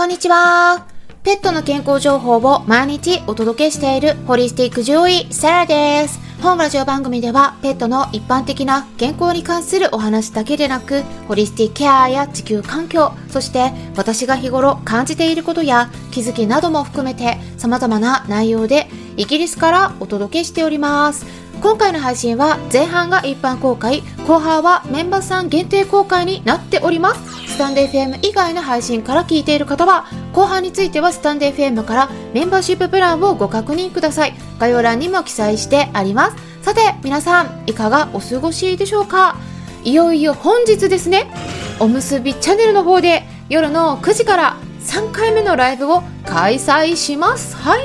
こんにちは。ペットの健康情報を毎日お届けしているホリスティック獣医、サラです。本ラジオ番組ではペットの一般的な健康に関するお話だけでなく、ホリスティックケアや地球環境、そして私が日頃感じていることや気づきなども含めて様々な内容でイギリスからお届けしております。今回の配信は前半が一般公開後半はメンバーさん限定公開になっております。スタンデー FM 以外の配信から聞いている方は後半についてはスタンデー FM からメンバーシッププランをご確認ください。概要欄にも記載してあります。さて皆さんいかがお過ごしでしょうか？いよいよ本日ですね。おむすびチャンネルの方で夜の9時から3回目のライブを開催します。はい。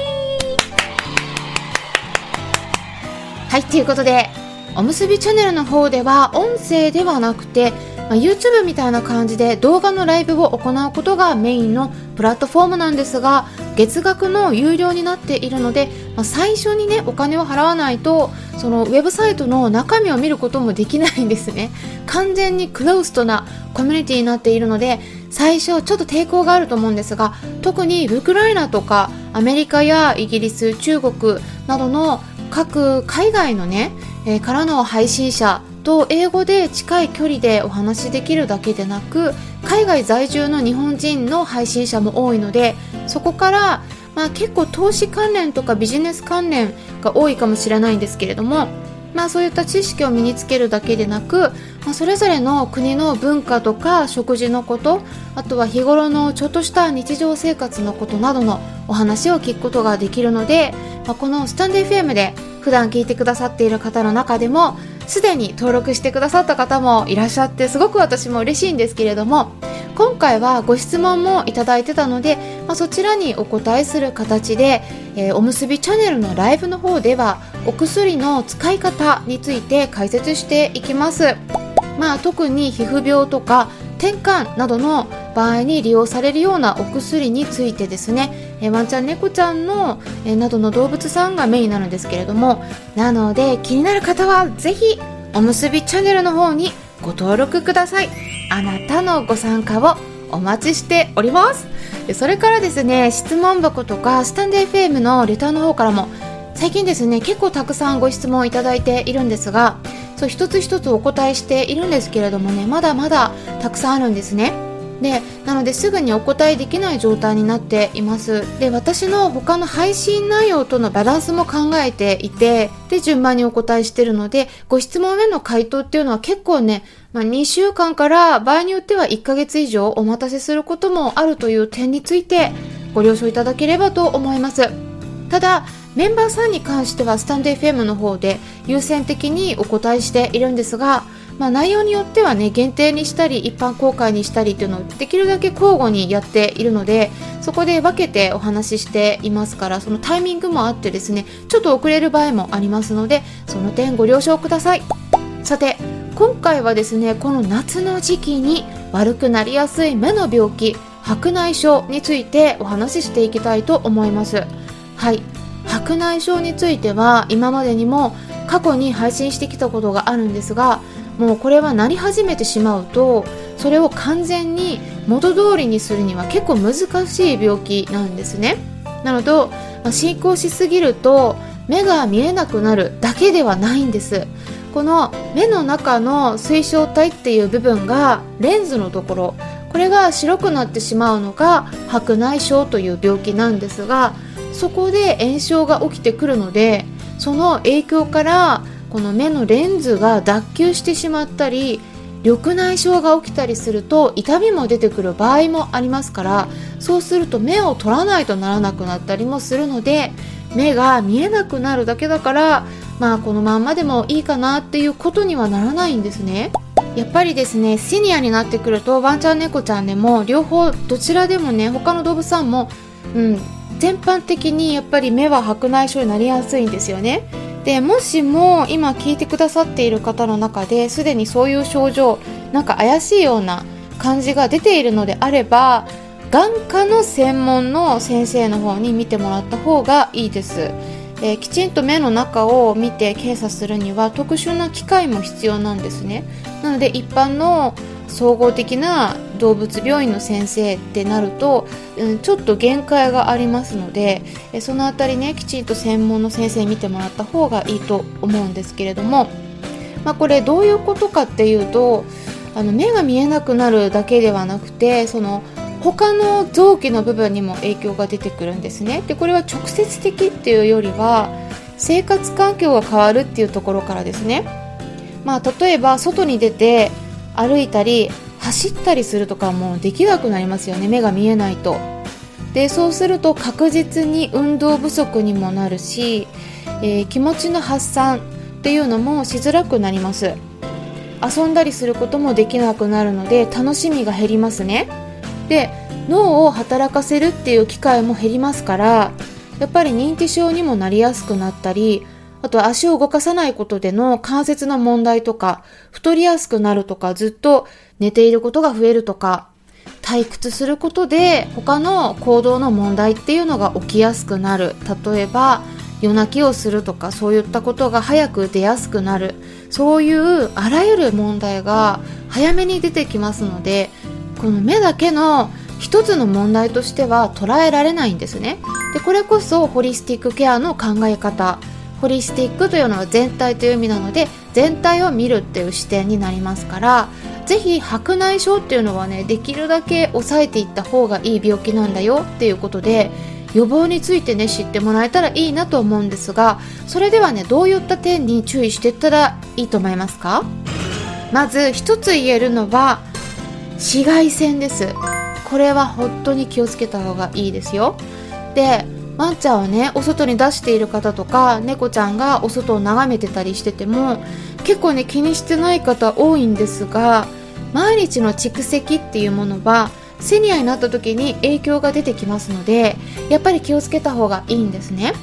はい、ということで、おむすびチャンネルの方では音声ではなくて、まあ、YouTube みたいな感じで動画のライブを行うことがメインのプラットフォームなんですが月額の有料になっているので、まあ、最初にねお金を払わないとそのウェブサイトの中身を見ることもできないんですね。完全にクローストなコミュニティになっているので最初ちょっと抵抗があると思うんですが特にウクライナとかアメリカやイギリス中国などの各海外のね、えー、からの配信者と英語で近い距離でお話しできるだけでなく海外在住の日本人の配信者も多いのでそこから、まあ、結構投資関連とかビジネス関連が多いかもしれないんですけれどもまあ、そういった知識を身につけるだけでなく、まあ、それぞれの国の文化とか食事のことあとは日頃のちょっとした日常生活のことなどのお話を聞くことができるので、まあ、このスタンデー FM で普段聞いてくださっている方の中でもすでに登録してくださった方もいらっしゃってすごく私も嬉しいんですけれども今回はご質問もいただいてたので、まあ、そちらにお答えする形で、えー、おむすびチャンネルのライブの方ではお薬の使い方について解説していきます。まあ、特に皮膚病とか転換などの場合に利用されるようなお薬についてですね、えワンちゃん猫ちゃんの、えなどの動物さんがメインになのですけれどもなので気になる方はぜひおむすびチャンネルの方にご登録ください。あなたのご参加をお待ちしております。それからですね質問箱とかスタンデー FM のレターの方からも最近ですね結構たくさんご質問いただいているんですがそう一つ一つお答えしているんですけれどもねまだまだたくさんあるんですね。でなのですぐにお答えできない状態になっています。で私の他の配信内容とのバランスも考えていてで順番にお答えしてるのでご質問への回答っていうのは結構ね、まあ、2週間から場合によっては1ヶ月以上お待たせすることもあるという点についてご了承いただければと思います。ただメンバーさんに関してはスタンデー FM の方で優先的にお答えしているんですがまあ、内容によってはね限定にしたり一般公開にしたりっていうのをできるだけ交互にやっているのでそこで分けてお話ししていますからそのタイミングもあってですねちょっと遅れる場合もありますのでその点ご了承ください。さて今回はですねこの夏の時期に悪くなりやすい目の病気白内障についてお話ししていきたいと思います。はい。白内障については今までにも過去に配信してきたことがあるんですがもうこれはなり始めてしまうとそれを完全に元通りにするには結構難しい病気なんですね。なので、まあ、進行しすぎると目が見えなくなるだけではないんです。この目の中の水晶体っていう部分がレンズのところ。これが白くなってしまうのが白内障という病気なんですがそこで炎症が起きてくるのでその影響からこの目のレンズが脱臼してしまったり緑内障が起きたりすると痛みも出てくる場合もありますからそうすると目を取らないとならなくなったりもするので目が見えなくなるだけだからまあこのまんまでもいいかなっていうことにはならないんですね。やっぱりですねシニアになってくるとワンちゃん猫ちゃんでも両方どちらでもね他の動物さんも、うん、全般的にやっぱり目は白内障になりやすいんですよね。でもしも今聞いてくださっている方の中ですでにそういう症状なんか怪しいような感じが出ているのであれば眼科の専門の先生の方に見てもらった方がいいです。えー、きちんと目の中を見て検査するには特殊な機械も必要なんですね。なので一般の総合的な動物病院の先生ってなると、うん、ちょっと限界がありますのでえその辺りねきちんと専門の先生に見てもらった方がいいと思うんですけれども、まあ、これどういうことかっていうとあの目が見えなくなるだけではなくてその他の臓器の部分にも影響が出てくるんですね。でこれは直接的っていうよりは生活環境が変わるっていうところからですね。まあ例えば外に出て歩いたり走ったりするとかもできなくなりますよね。目が見えないと。でそうすると確実に運動不足にもなるし、えー、気持ちの発散っていうのもしづらくなります。遊んだりすることもできなくなるので楽しみが減りますね。で脳を働かせるっていう機会も減りますからやっぱり認知症にもなりやすくなったりあと足を動かさないことでの関節の問題とか太りやすくなるとかずっと寝ていることが増えるとか退屈することで他の行動の問題っていうのが起きやすくなる。例えば夜泣きをするとかそういったことが早く出やすくなる。そういうあらゆる問題が早めに出てきますのでこの目だけの一つの問題としては捉えられないんですね。でこれこそホリスティックケアの考え方ホリスティックというのは全体という意味なので全体を見るっていう視点になりますからぜひ白内障っていうのはねできるだけ抑えていった方がいい病気なんだよっていうことで予防についてね知ってもらえたらいいなと思うんですがそれではねどういった点に注意していったらいいと思いますか？まず一つ言えるのは紫外線です。これは本当に気をつけた方がいいですよ。でワンちゃんをねお外に出している方とか猫ちゃんがお外を眺めてたりしてても結構ね気にしてない方多いんですが毎日の蓄積っていうものはセニアになった時に影響が出てきますのでやっぱり気をつけた方がいいんですね。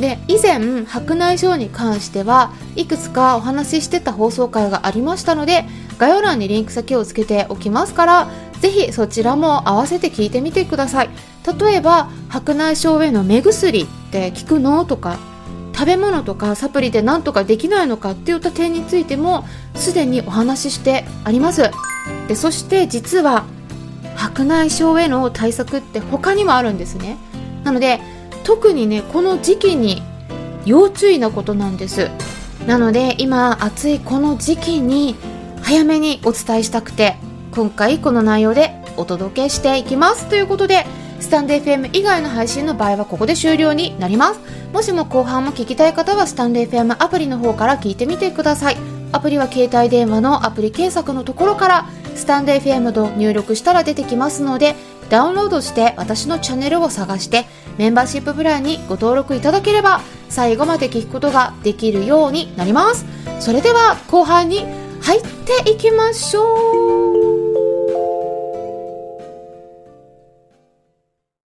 で以前白内障に関してはいくつかお話ししてた放送回がありましたので概要欄にリンク先をつけておきますからぜひそちらも合わせて聞いてみてください。例えば白内障への目薬って効くのとか食べ物とかサプリで何とかできないのかっていった点についてもすでにお話ししてあります。でそして実は白内障への対策って他にもあるんですね。なので特にねこの時期に要注意なことなんです。なので今暑いこの時期に早めにお伝えしたくて今回この内容でお届けしていきます。ということでスタンド FM 以外の配信の場合はここで終了になります。もしも後半も聞きたい方はスタンド FM アプリの方から聞いてみてください。アプリは携帯電話のアプリ検索のところからスタンド FM と入力したら出てきますのでダウンロードして私のチャンネルを探してメンバーシッププランにご登録いただければ最後まで聞くことができるようになります。それでは後半に入っていきましょう。